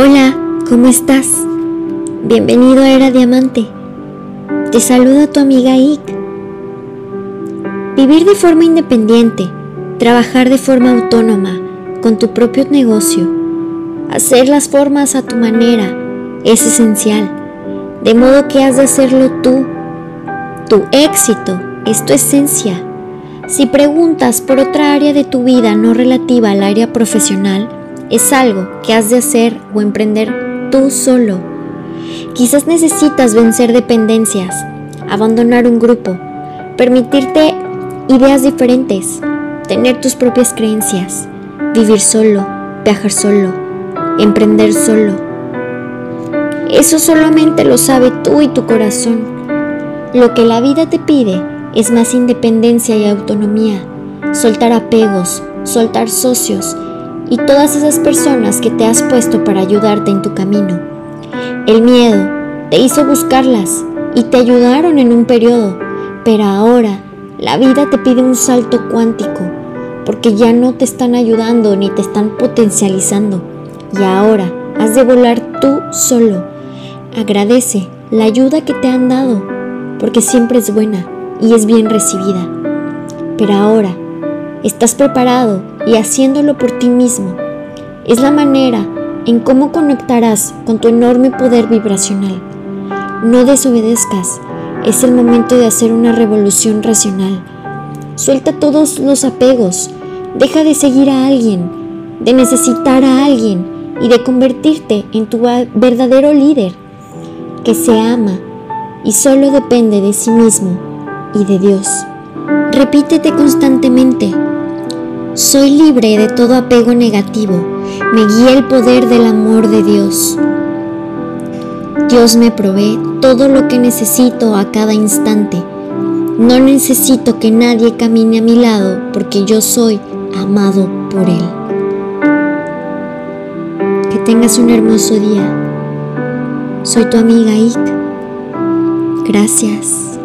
Hola, ¿cómo estás? Bienvenido a Era Diamante. Te saluda tu amiga Ick. Vivir de forma independiente, trabajar de forma autónoma, con tu propio negocio, hacer las formas a tu manera, es esencial. De modo que has de hacerlo tú. Tu éxito es tu esencia. Si preguntas por otra área de tu vida no relativa al área profesional, es algo que has de hacer o emprender tú solo. Quizás necesitas vencer dependencias, abandonar un grupo, permitirte ideas diferentes, tener tus propias creencias, vivir solo, viajar solo, emprender solo. Eso solamente lo sabe tú y tu corazón. Lo que la vida te pide es más independencia y autonomía, soltar apegos, soltar socios, y todas esas personas que te has puesto para ayudarte en tu camino. El miedo te hizo buscarlas y te ayudaron en un periodo, pero ahora la vida te pide un salto cuántico porque ya no te están ayudando ni te están potencializando y ahora has de volar tú solo. Agradece la ayuda que te han dado porque siempre es buena y es bien recibida. Pero ahora estás preparado y haciéndolo por ti mismo. Es la manera en cómo conectarás con tu enorme poder vibracional. No desobedezcas, es el momento de hacer una revolución racional. Suelta todos los apegos, deja de seguir a alguien, de necesitar a alguien y de convertirte en tu verdadero líder, que se ama y solo depende de sí mismo y de Dios. Repítete constantemente, soy libre de todo apego negativo. Me guía el poder del amor de Dios. Dios me provee todo lo que necesito a cada instante. No necesito que nadie camine a mi lado porque yo soy amado por Él. Que tengas un hermoso día. Soy tu amiga Ike. Gracias.